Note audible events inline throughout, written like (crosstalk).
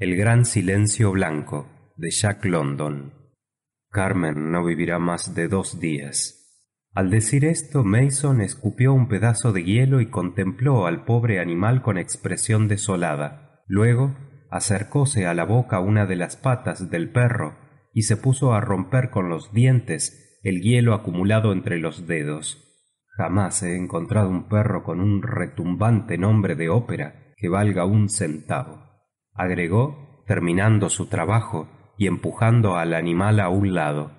El gran silencio blanco de Jack London. Carmen no vivirá más de dos días. Al decir esto, Mason escupió un pedazo de hielo y contempló al pobre animal con expresión desolada. Luego acercóse a la boca una de las patas del perro y se puso a romper con los dientes el hielo acumulado entre los dedos. Jamás he encontrado un perro con un retumbante nombre de ópera que valga un centavo. Agregó, terminando su trabajo y empujando al animal a un lado.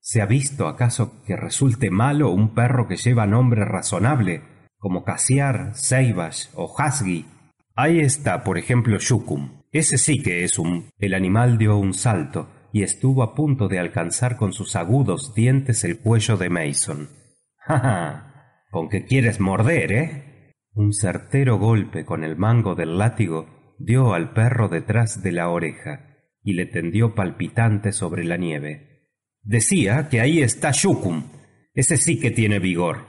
¿Se ha visto acaso que resulte malo un perro que lleva nombre razonable, como Casiar, Seibash o Hasgi? Ahí está, por ejemplo, Shukum. Ese sí que es un... El animal dio un salto y estuvo a punto de alcanzar con sus agudos dientes el cuello de Mason. ¡Ja, con qué quieres morder, ¿eh? Un certero golpe con el mango del látigo dio al perro detrás de la oreja y le tendió palpitante sobre la nieve. Decía que ahí está Shukum. Ese sí que tiene vigor.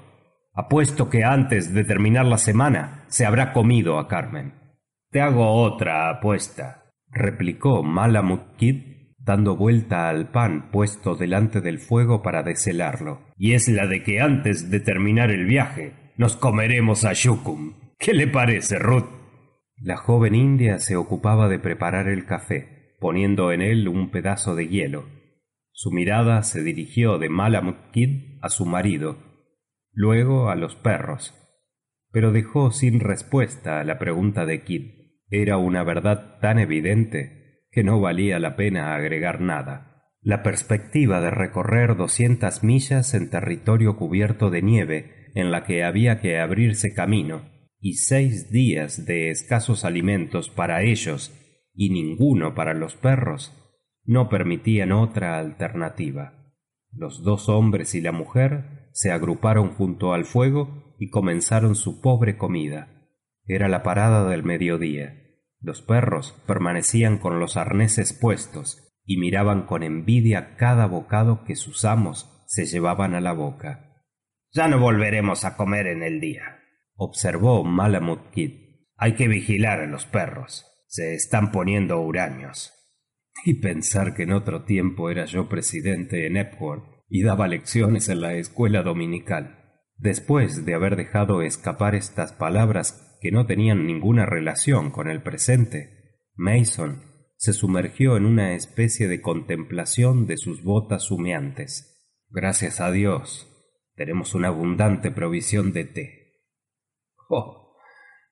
Apuesto que antes de terminar la semana se habrá comido a Carmen. Te hago otra apuesta, replicó Malamut Kid, dando vuelta al pan puesto delante del fuego para deshelarlo. Y es la de que antes de terminar el viaje nos comeremos a Shukum. ¿Qué le parece, Ruth? La joven india se ocupaba de preparar el café, poniendo en él un pedazo de hielo. Su mirada se dirigió de Malamut Kid a su marido, luego a los perros, pero dejó sin respuesta a la pregunta de Kid. Era una verdad tan evidente que no valía la pena agregar nada. La perspectiva de recorrer doscientas millas en territorio cubierto de nieve en la que había que abrirse camino, y seis días de escasos alimentos para ellos y ninguno para los perros, no permitían otra alternativa. Los dos hombres y la mujer se agruparon junto al fuego y comenzaron su pobre comida. Era la parada del mediodía. Los perros permanecían con los arneses puestos y miraban con envidia cada bocado que sus amos se llevaban a la boca. Ya no volveremos a comer en el día, observó Malamut Kid. Hay que vigilar a los perros. Se están poniendo huraños. Y pensar que en otro tiempo era yo presidente en Epworth y daba lecciones en la escuela dominical. Después de haber dejado escapar estas palabras que no tenían ninguna relación con el presente, Mason se sumergió en una especie de contemplación de sus botas humeantes. Gracias a Dios, tenemos una abundante provisión de té. (laughs) Oh,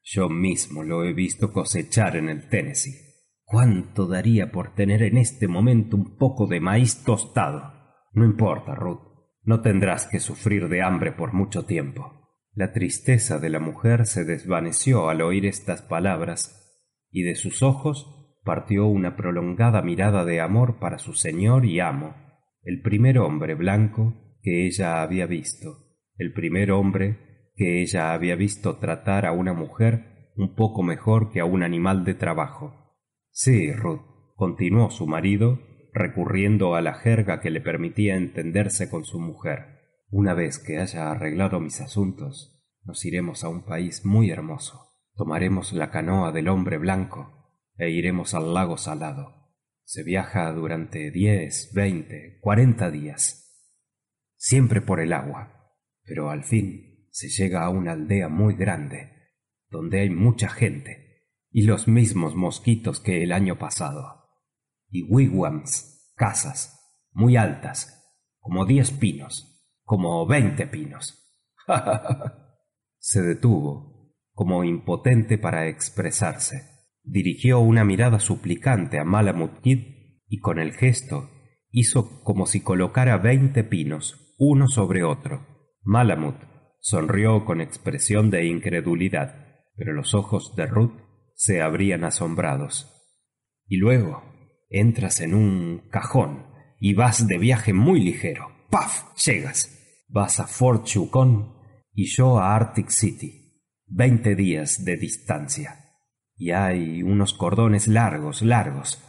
yo mismo lo he visto cosechar en el Tennessee. ¿Cuánto daría por tener en este momento un poco de maíz tostado? No importa, Ruth. No tendrás que sufrir de hambre por mucho tiempo. La tristeza de la mujer se desvaneció al oír estas palabras, y de sus ojos partió una prolongada mirada de amor para su señor y amo, el primer hombre blanco que ella había visto, el primer hombre que ella había visto tratar a una mujer un poco mejor que a un animal de trabajo. Sí, Ruth, continuó su marido, recurriendo a la jerga que le permitía entenderse con su mujer. Una vez que haya arreglado mis asuntos, nos iremos a un país muy hermoso. Tomaremos la canoa del hombre blanco e iremos al lago salado. Se viaja durante diez, veinte, cuarenta días. Siempre por el agua. Pero al fin se llega a una aldea muy grande, donde hay mucha gente y los mismos mosquitos que el año pasado y wigwams, casas, muy altas, como diez pinos, como veinte pinos. (laughs) Se detuvo, como impotente para expresarse. Dirigió una mirada suplicante a Malamut Kid y con el gesto hizo como si colocara veinte pinos uno sobre otro. Malamut sonrió con expresión de incredulidad, pero los ojos de Ruth se abrían asombrados. Y luego entras en un cajón y vas de viaje muy ligero. ¡Paf! Llegas. Vas a Fort Yukon y yo a Arctic City. Veinte días de distancia. Y hay unos cordones largos, largos.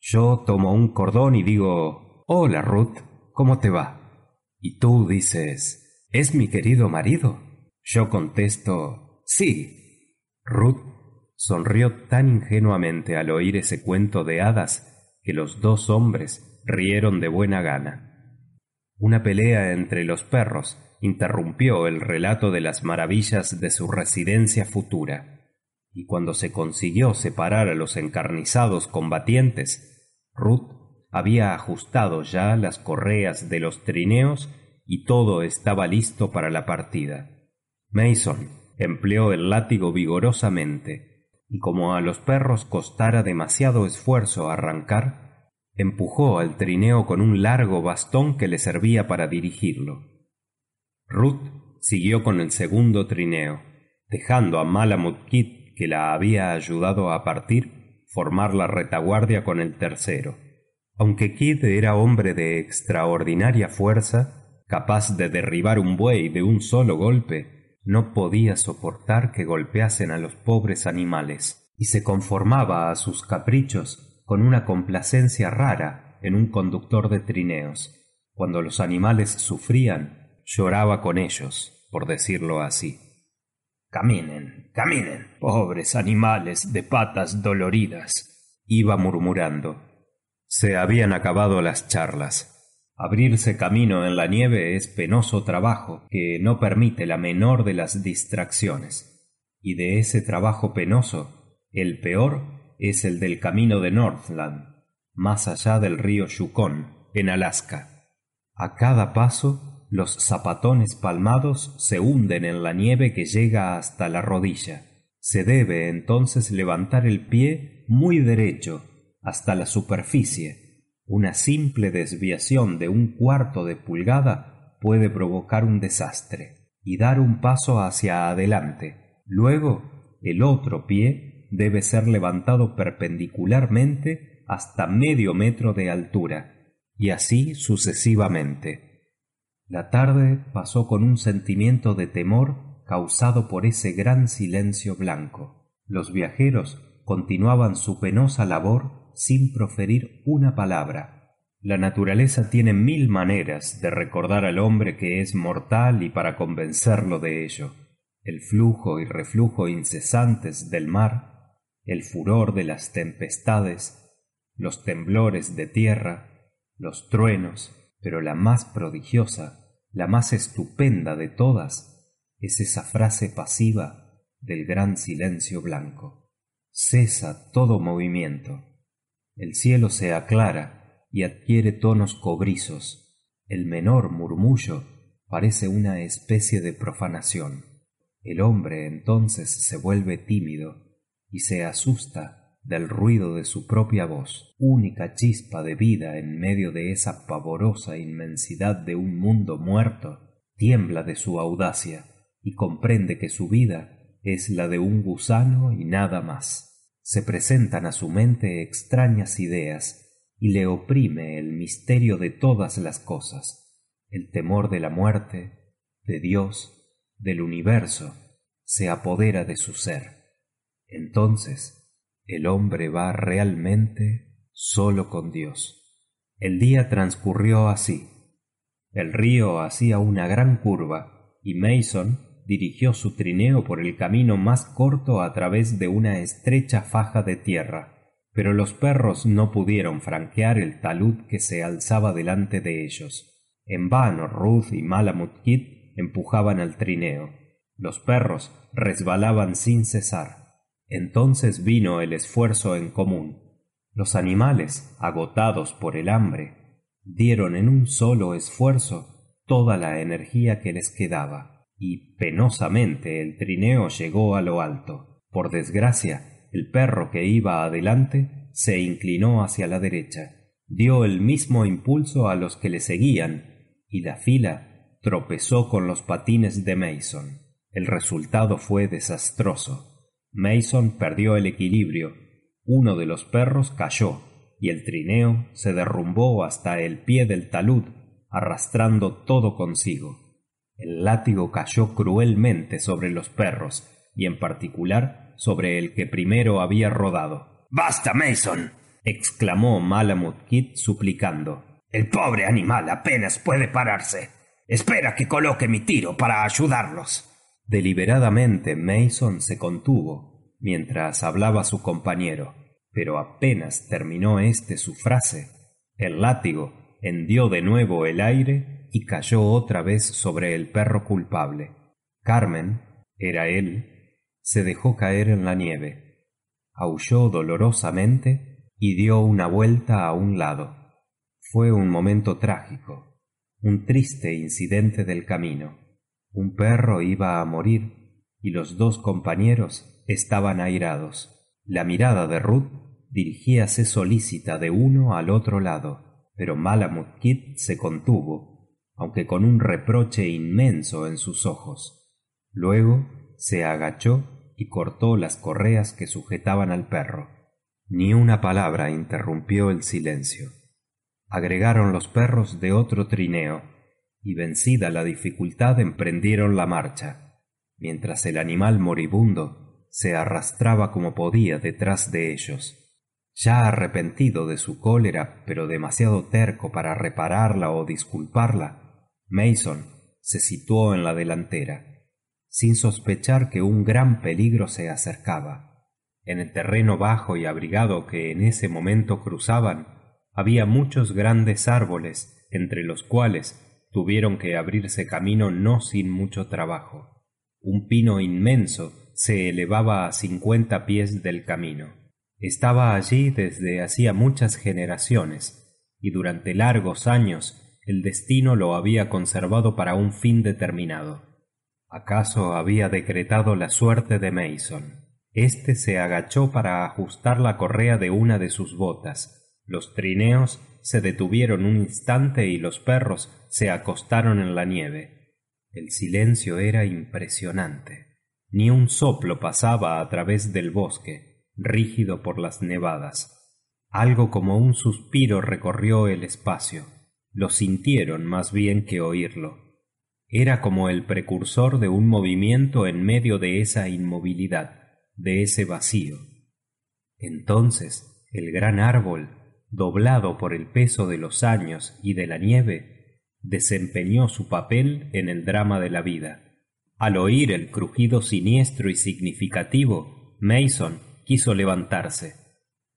Yo tomo un cordón y digo, Hola Ruth, ¿cómo te va? Y tú dices, ¿es mi querido marido? Yo contesto, sí. Ruth sonrió tan ingenuamente al oír ese cuento de hadas que los dos hombres rieron de buena gana una pelea entre los perros interrumpió el relato de las maravillas de su residencia futura y cuando se consiguió separar a los encarnizados combatientes ruth había ajustado ya las correas de los trineos y todo estaba listo para la partida. Mason empleó el látigo vigorosamente y como a los perros costara demasiado esfuerzo arrancar empujó al trineo con un largo bastón que le servía para dirigirlo. Ruth siguió con el segundo trineo dejando a malamut kid que la había ayudado a partir formar la retaguardia con el tercero. Aunque kidd era hombre de extraordinaria fuerza capaz de derribar un buey de un solo golpe no podía soportar que golpeasen a los pobres animales y se conformaba a sus caprichos con una complacencia rara en un conductor de trineos. Cuando los animales sufrían lloraba con ellos por decirlo así. Caminen caminen pobres animales de patas doloridas iba murmurando. Se habían acabado las charlas abrirse camino en la nieve es penoso trabajo que no permite la menor de las distracciones. Y de ese trabajo penoso el peor es el del camino de northland más allá del río yukon en alaska. A cada paso los zapatones palmados se hunden en la nieve que llega hasta la rodilla. Se debe entonces levantar el pie muy derecho hasta la superficie una simple desviación de un cuarto de pulgada puede provocar un desastre y dar un paso hacia adelante. Luego el otro pie debe ser levantado perpendicularmente hasta medio metro de altura y así sucesivamente. La tarde pasó con un sentimiento de temor causado por ese gran silencio blanco. Los viajeros continuaban su penosa labor sin proferir una palabra. La naturaleza tiene mil maneras de recordar al hombre que es mortal y para convencerlo de ello. El flujo y reflujo incesantes del mar el furor de las tempestades los temblores de tierra los truenos pero la más prodigiosa la más estupenda de todas es esa frase pasiva del gran silencio blanco. Cesa todo movimiento el cielo se aclara y adquiere tonos cobrizos. El menor murmullo parece una especie de profanación. El hombre entonces se vuelve tímido y se asusta del ruido de su propia voz. Única chispa de vida en medio de esa pavorosa inmensidad de un mundo muerto tiembla de su audacia y comprende que su vida es la de un gusano y nada más se presentan a su mente extrañas ideas y le oprime el misterio de todas las cosas el temor de la muerte de dios del universo se apodera de su ser. Entonces el hombre va realmente solo con dios. El día transcurrió así. El río hacía una gran curva y mason dirigió su trineo por el camino más corto a través de una estrecha faja de tierra pero los perros no pudieron franquear el talud que se alzaba delante de ellos. En vano ruth y malamut kid empujaban al trineo. Los perros resbalaban sin cesar. Entonces vino el esfuerzo en común. Los animales agotados por el hambre dieron en un solo esfuerzo toda la energía que les quedaba y penosamente el trineo llegó a lo alto. Por desgracia el perro que iba adelante se inclinó hacia la derecha dio el mismo impulso a los que le seguían y la fila tropezó con los patines de mason. El resultado fue desastroso. Mason perdió el equilibrio uno de los perros cayó y el trineo se derrumbó hasta el pie del talud arrastrando todo consigo el látigo cayó cruelmente sobre los perros y en particular sobre el que primero había rodado. Basta mason exclamó malamut kid suplicando. El pobre animal apenas puede pararse. Espera que coloque mi tiro para ayudarlos. Deliberadamente mason se contuvo mientras hablaba su compañero pero apenas terminó éste su frase el látigo hendió de nuevo el aire y cayó otra vez sobre el perro culpable. Carmen era él se dejó caer en la nieve. Aulló dolorosamente y dio una vuelta a un lado. Fue un momento trágico un triste incidente del camino. Un perro iba a morir y los dos compañeros estaban airados. La mirada de ruth dirigíase solícita de uno al otro lado pero malamut kid se contuvo aunque con un reproche inmenso en sus ojos. Luego se agachó y cortó las correas que sujetaban al perro. Ni una palabra interrumpió el silencio. Agregaron los perros de otro trineo y vencida la dificultad emprendieron la marcha mientras el animal moribundo se arrastraba como podía detrás de ellos. Ya arrepentido de su cólera pero demasiado terco para repararla o disculparla mason se situó en la delantera sin sospechar que un gran peligro se acercaba. En el terreno bajo y abrigado que en ese momento cruzaban había muchos grandes árboles entre los cuales tuvieron que abrirse camino no sin mucho trabajo. Un pino inmenso se elevaba a cincuenta pies del camino. Estaba allí desde hacía muchas generaciones y durante largos años el destino lo había conservado para un fin determinado. Acaso había decretado la suerte de mason este se agachó para ajustar la correa de una de sus botas. Los trineos se detuvieron un instante y los perros se acostaron en la nieve. El silencio era impresionante. Ni un soplo pasaba a través del bosque rígido por las nevadas. Algo como un suspiro recorrió el espacio lo sintieron más bien que oírlo. Era como el precursor de un movimiento en medio de esa inmovilidad de ese vacío. Entonces el gran árbol doblado por el peso de los años y de la nieve desempeñó su papel en el drama de la vida. Al oír el crujido siniestro y significativo mason quiso levantarse.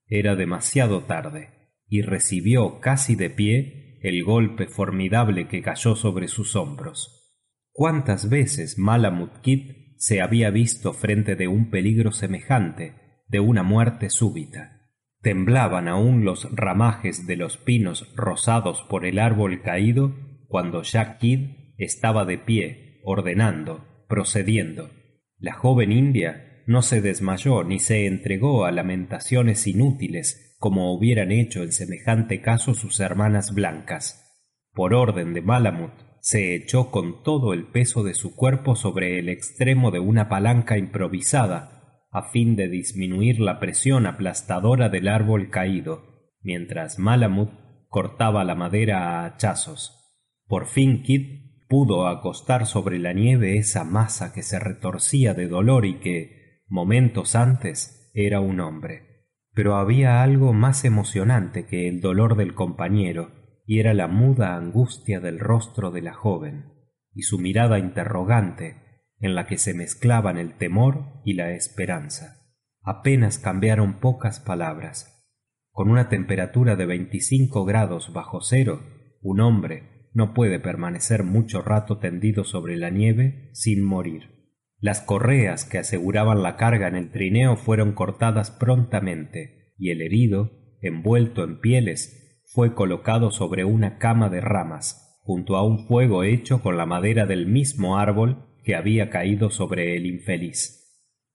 Era demasiado tarde y recibió casi de pie el golpe formidable que cayó sobre sus hombros. Cuántas veces malamut kid se había visto frente de un peligro semejante de una muerte súbita temblaban aún los ramajes de los pinos rozados por el árbol caído cuando jack kidd estaba de pie ordenando procediendo la joven india no se desmayó ni se entregó a lamentaciones inútiles como hubieran hecho en semejante caso sus hermanas blancas. Por orden de malamut se echó con todo el peso de su cuerpo sobre el extremo de una palanca improvisada a fin de disminuir la presión aplastadora del árbol caído mientras malamut cortaba la madera a hachazos. Por fin kit pudo acostar sobre la nieve esa masa que se retorcía de dolor y que momentos antes era un hombre. Pero había algo más emocionante que el dolor del compañero y era la muda angustia del rostro de la joven y su mirada interrogante en la que se mezclaban el temor y la esperanza. Apenas cambiaron pocas palabras. Con una temperatura de veinticinco grados bajo cero un hombre no puede permanecer mucho rato tendido sobre la nieve sin morir las correas que aseguraban la carga en el trineo fueron cortadas prontamente y el herido envuelto en pieles fue colocado sobre una cama de ramas junto a un fuego hecho con la madera del mismo árbol que había caído sobre el infeliz.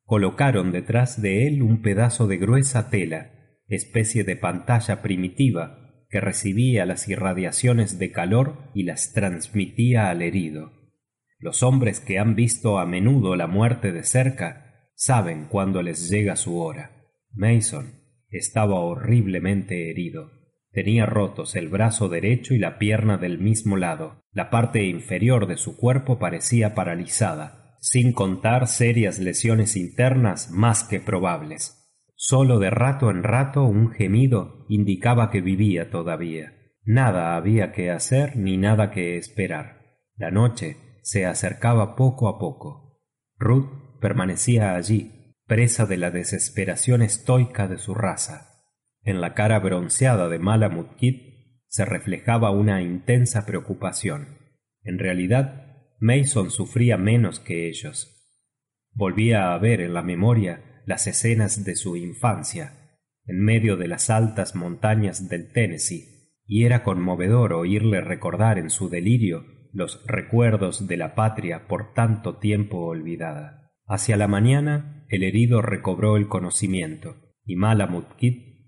Colocaron detrás de él un pedazo de gruesa tela especie de pantalla primitiva que recibía las irradiaciones de calor y las transmitía al herido los hombres que han visto a menudo la muerte de cerca saben cuándo les llega su hora. Mason estaba horriblemente herido. Tenía rotos el brazo derecho y la pierna del mismo lado. La parte inferior de su cuerpo parecía paralizada sin contar serias lesiones internas más que probables. Solo de rato en rato un gemido indicaba que vivía todavía. Nada había que hacer ni nada que esperar. La noche se acercaba poco a poco. Ruth permanecía allí presa de la desesperación estoica de su raza. En la cara bronceada de malamut kid se reflejaba una intensa preocupación. En realidad mason sufría menos que ellos. Volvía a ver en la memoria las escenas de su infancia en medio de las altas montañas del tennessee y era conmovedor oírle recordar en su delirio los recuerdos de la patria por tanto tiempo olvidada. Hacia la mañana el herido recobró el conocimiento y malamut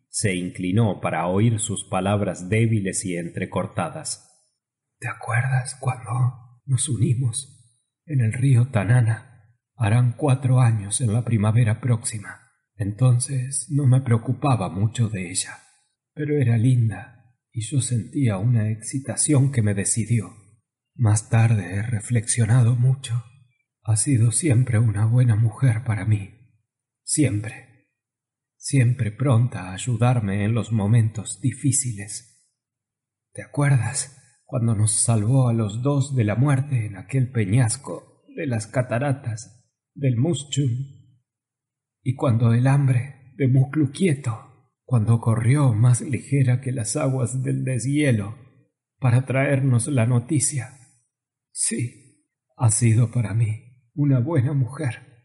se inclinó para oír sus palabras débiles y entrecortadas. Te acuerdas cuando nos unimos en el río tanana harán cuatro años en la primavera próxima. Entonces no me preocupaba mucho de ella pero era linda y yo sentía una excitación que me decidió más tarde he reflexionado mucho ha sido siempre una buena mujer para mí siempre siempre pronta ayudarme en los momentos difíciles. ¿Te acuerdas cuando nos salvó a los dos de la muerte en aquel peñasco de las cataratas del Muschum? Y cuando el hambre de Mucluquieto, cuando corrió más ligera que las aguas del deshielo para traernos la noticia. Sí, ha sido para mí una buena mujer,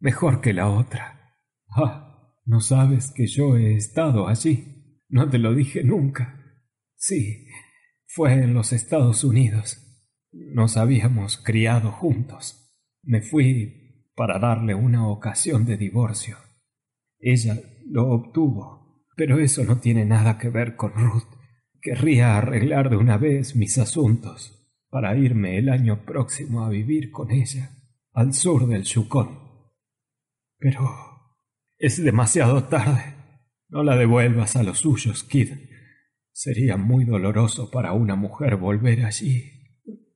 mejor que la otra. Ah, no sabes que yo he estado allí. No te lo dije nunca. Sí, fue en los Estados Unidos. Nos habíamos criado juntos. Me fui para darle una ocasión de divorcio. Ella lo obtuvo, pero eso no tiene nada que ver con Ruth. Querría arreglar de una vez mis asuntos para irme el año próximo a vivir con ella, al sur del Yukon. Pero es demasiado tarde. No la devuelvas a los suyos, Kid. Sería muy doloroso para una mujer volver allí.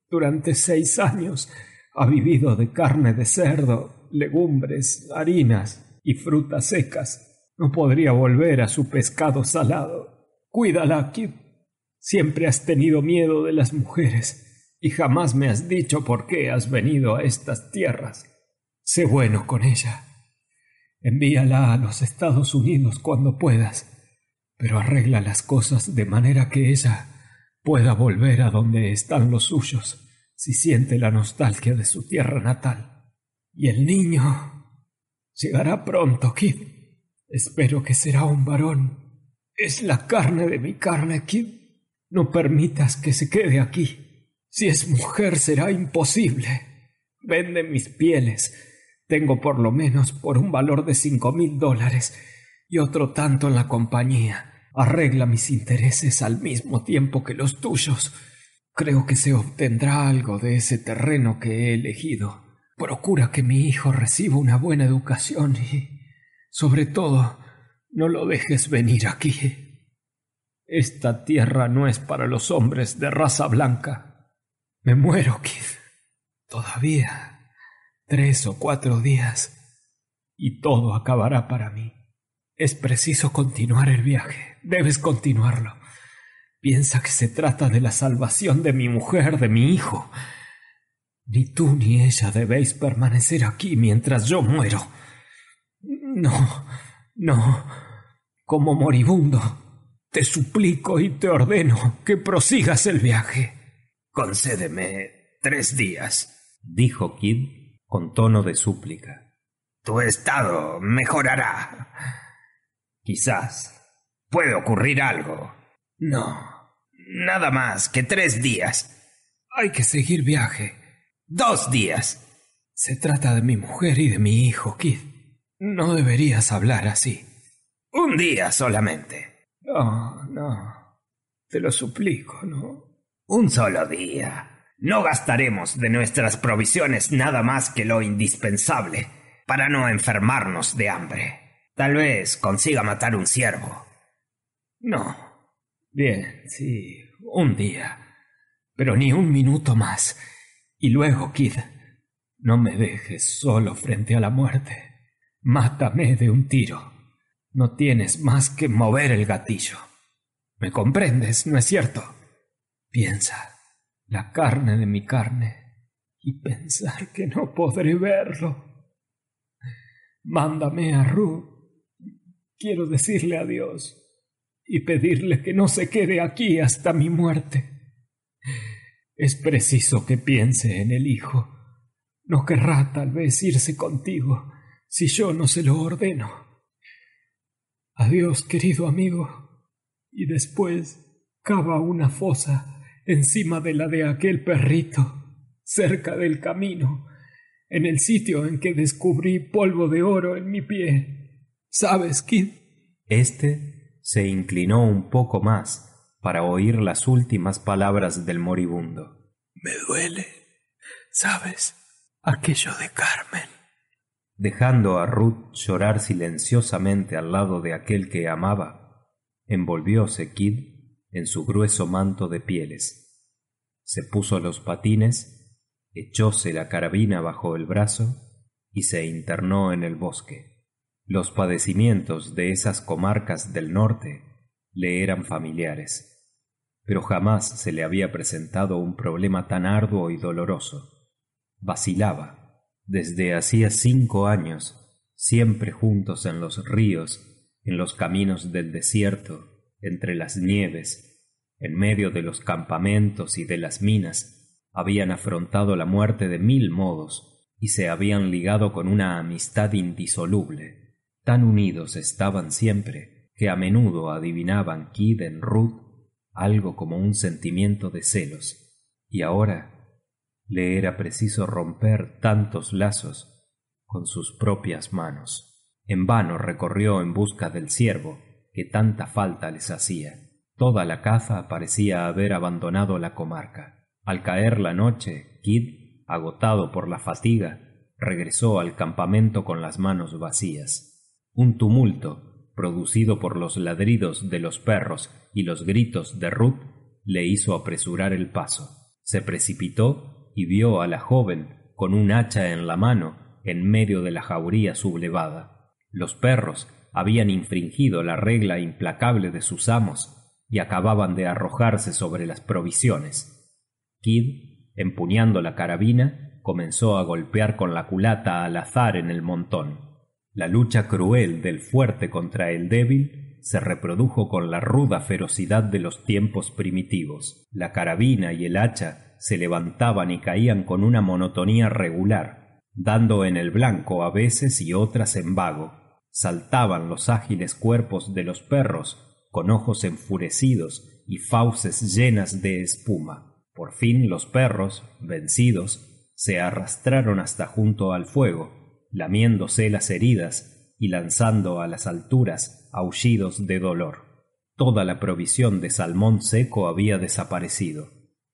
Durante seis años ha vivido de carne de cerdo, legumbres, harinas y frutas secas. No podría volver a su pescado salado. Cuídala, Kid. Siempre has tenido miedo de las mujeres y jamás me has dicho por qué has venido a estas tierras. Sé bueno con ella. Envíala a los Estados Unidos cuando puedas, pero arregla las cosas de manera que ella pueda volver a donde están los suyos si siente la nostalgia de su tierra natal. Y el niño llegará pronto, Kid. Espero que será un varón. Es la carne de mi carne, Kid. No permitas que se quede aquí. Si es mujer será imposible. Vende mis pieles tengo por lo menos por un valor de cinco mil dólares y otro tanto en la compañía. Arregla mis intereses al mismo tiempo que los tuyos. Creo que se obtendrá algo de ese terreno que he elegido. Procura que mi hijo reciba una buena educación y, sobre todo, no lo dejes venir aquí. Esta tierra no es para los hombres de raza blanca. Me muero, Kid. Todavía tres o cuatro días y todo acabará para mí. Es preciso continuar el viaje. Debes continuarlo. Piensa que se trata de la salvación de mi mujer, de mi hijo. Ni tú ni ella debéis permanecer aquí mientras yo muero. No, no. Como moribundo, te suplico y te ordeno que prosigas el viaje. Concédeme tres días, dijo Kid con tono de súplica. Tu estado mejorará. Quizás puede ocurrir algo. No, nada más que tres días. Hay que seguir viaje. Dos días. Se trata de mi mujer y de mi hijo, Kid. No deberías hablar así. Un día solamente. No, no. Te lo suplico, no. Un solo día. No gastaremos de nuestras provisiones nada más que lo indispensable para no enfermarnos de hambre. Tal vez consiga matar un ciervo. No. Bien, sí, un día. Pero ni un minuto más. Y luego, Kid, no me dejes solo frente a la muerte. Mátame de un tiro. No tienes más que mover el gatillo. ¿Me comprendes, no es cierto? Piensa la carne de mi carne, y pensar que no podré verlo. mándame a Ruth. Quiero decirle adiós y pedirle que no se quede aquí hasta mi muerte. Es preciso que piense en el hijo. No querrá tal vez irse contigo si yo no se lo ordeno. Adiós, querido amigo. Y después cava una fosa encima de la de aquel perrito, cerca del camino, en el sitio en que descubrí polvo de oro en mi pie. ¿Sabes, Kid? Este se inclinó un poco más para oír las últimas palabras del moribundo. Me duele, ¿sabes? Aquello de Carmen. Dejando a Ruth llorar silenciosamente al lado de aquel que amaba, envolvióse Kid en su grueso manto de pieles. Se puso los patines echóse la carabina bajo el brazo y se internó en el bosque. Los padecimientos de esas comarcas del norte le eran familiares, pero jamás se le había presentado un problema tan arduo y doloroso. Vacilaba, desde hacía cinco años, siempre juntos en los ríos, en los caminos del desierto, entre las nieves, en medio de los campamentos y de las minas, habían afrontado la muerte de mil modos y se habían ligado con una amistad indisoluble. Tan unidos estaban siempre que a menudo adivinaban Kid en Ruth algo como un sentimiento de celos. Y ahora le era preciso romper tantos lazos con sus propias manos. En vano recorrió en busca del ciervo que tanta falta les hacía. Toda la caza parecía haber abandonado la comarca. Al caer la noche, Kid, agotado por la fatiga, regresó al campamento con las manos vacías. Un tumulto, producido por los ladridos de los perros y los gritos de Ruth, le hizo apresurar el paso. Se precipitó y vio a la joven con un hacha en la mano en medio de la jauría sublevada. Los perros habían infringido la regla implacable de sus amos y acababan de arrojarse sobre las provisiones. Kid, empuñando la carabina, comenzó a golpear con la culata al azar en el montón. La lucha cruel del fuerte contra el débil se reprodujo con la ruda ferocidad de los tiempos primitivos. La carabina y el hacha se levantaban y caían con una monotonía regular, dando en el blanco a veces y otras en vago. Saltaban los ágiles cuerpos de los perros con ojos enfurecidos y fauces llenas de espuma. Por fin los perros, vencidos, se arrastraron hasta junto al fuego, lamiéndose las heridas y lanzando a las alturas aullidos de dolor. Toda la provisión de salmón seco había desaparecido,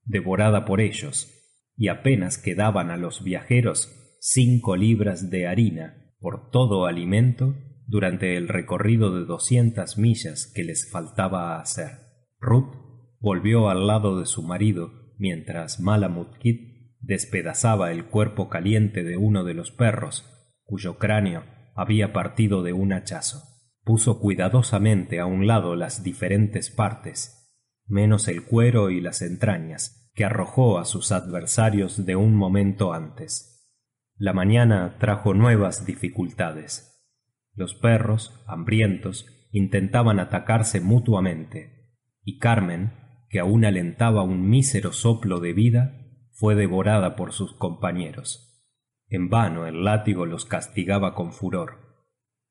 devorada por ellos, y apenas quedaban a los viajeros cinco libras de harina por todo alimento durante el recorrido de doscientas millas que les faltaba hacer. Ruth volvió al lado de su marido mientras Malamut Kid despedazaba el cuerpo caliente de uno de los perros, cuyo cráneo había partido de un hachazo. Puso cuidadosamente a un lado las diferentes partes, menos el cuero y las entrañas, que arrojó a sus adversarios de un momento antes. La mañana trajo nuevas dificultades. Los perros, hambrientos, intentaban atacarse mutuamente, y Carmen, que aún alentaba un mísero soplo de vida, fue devorada por sus compañeros. En vano el látigo los castigaba con furor.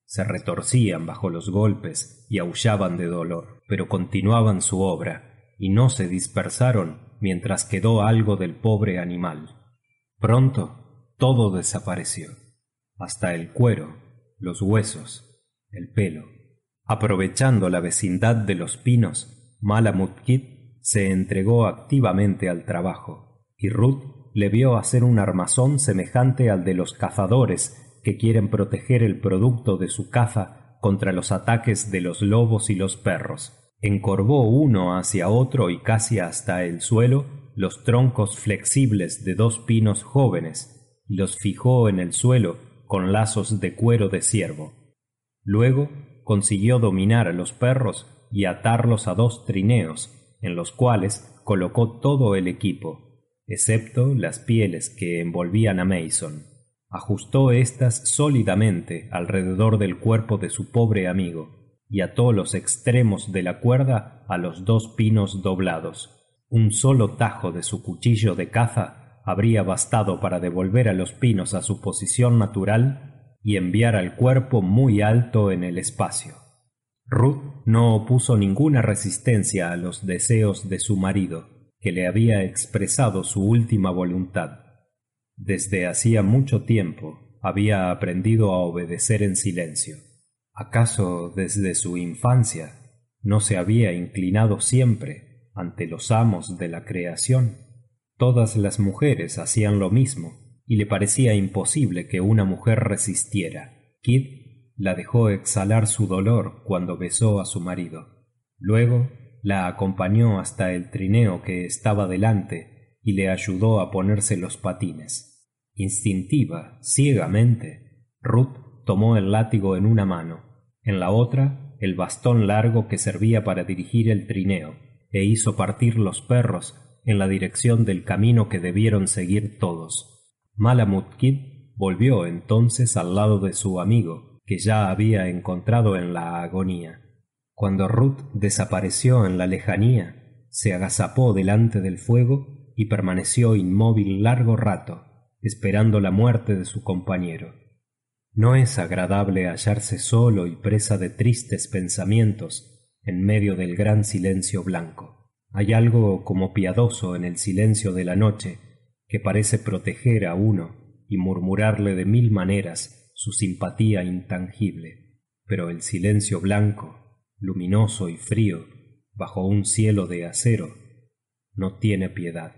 Se retorcían bajo los golpes y aullaban de dolor, pero continuaban su obra, y no se dispersaron mientras quedó algo del pobre animal. Pronto todo desapareció, hasta el cuero, los huesos, el pelo. Aprovechando la vecindad de los pinos, Malamutkit se entregó activamente al trabajo, y Ruth le vio hacer un armazón semejante al de los cazadores que quieren proteger el producto de su caza contra los ataques de los lobos y los perros. Encorvó uno hacia otro y casi hasta el suelo los troncos flexibles de dos pinos jóvenes y los fijó en el suelo con lazos de cuero de ciervo. Luego consiguió dominar a los perros y atarlos a dos trineos en los cuales colocó todo el equipo, excepto las pieles que envolvían a Mason. ajustó éstas sólidamente alrededor del cuerpo de su pobre amigo y ató los extremos de la cuerda á los dos pinos doblados un solo tajo de su cuchillo de caza habría bastado para devolver á los pinos á su posición natural y enviar al cuerpo muy alto en el espacio. Ruth no opuso ninguna resistencia á los deseos de su marido que le había expresado su última voluntad. Desde hacía mucho tiempo había aprendido a obedecer en silencio. Acaso desde su infancia no se había inclinado siempre ante los amos de la creación todas las mujeres hacían lo mismo y le parecía imposible que una mujer resistiera. Kidd la dejó exhalar su dolor cuando besó a su marido. Luego la acompañó hasta el trineo que estaba delante y le ayudó a ponerse los patines. Instintiva ciegamente ruth tomó el látigo en una mano en la otra el bastón largo que servia para dirigir el trineo e hizo partir los perros en la direccion del camino que debieron seguir todos. Malamut kid volvió entonces al lado de su amigo que ya había encontrado en la agonía. Cuando ruth desapareció en la lejanía se agazapó delante del fuego y permaneció inmóvil largo rato esperando la muerte de su compañero. No es agradable hallarse solo y presa de tristes pensamientos en medio del gran silencio blanco hay algo como piadoso en el silencio de la noche que parece proteger a uno y murmurarle de mil maneras su simpatía intangible. Pero el silencio blanco luminoso y frío bajo un cielo de acero no tiene piedad.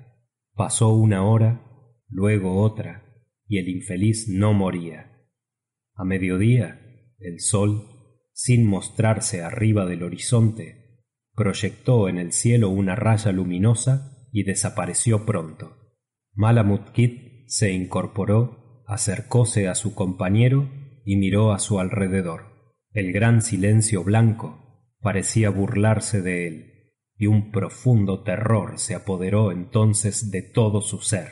Pasó una hora luego otra y el infeliz no moría. A mediodía el sol sin mostrarse arriba del horizonte proyectó en el cielo una raya luminosa y desapareció pronto. Malamut kid se incorporó acercóse a su compañero y miró a su alrededor. El gran silencio blanco parecía burlarse de él y un profundo terror se apoderó entonces de todo su ser.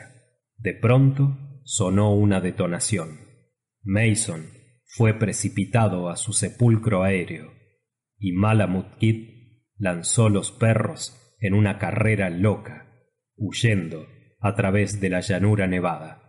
De pronto sonó una detonación. Mason fue precipitado a su sepulcro aéreo y malamut kid lanzó los perros en una carrera loca huyendo a través de la llanura nevada